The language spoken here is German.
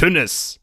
Tünnes.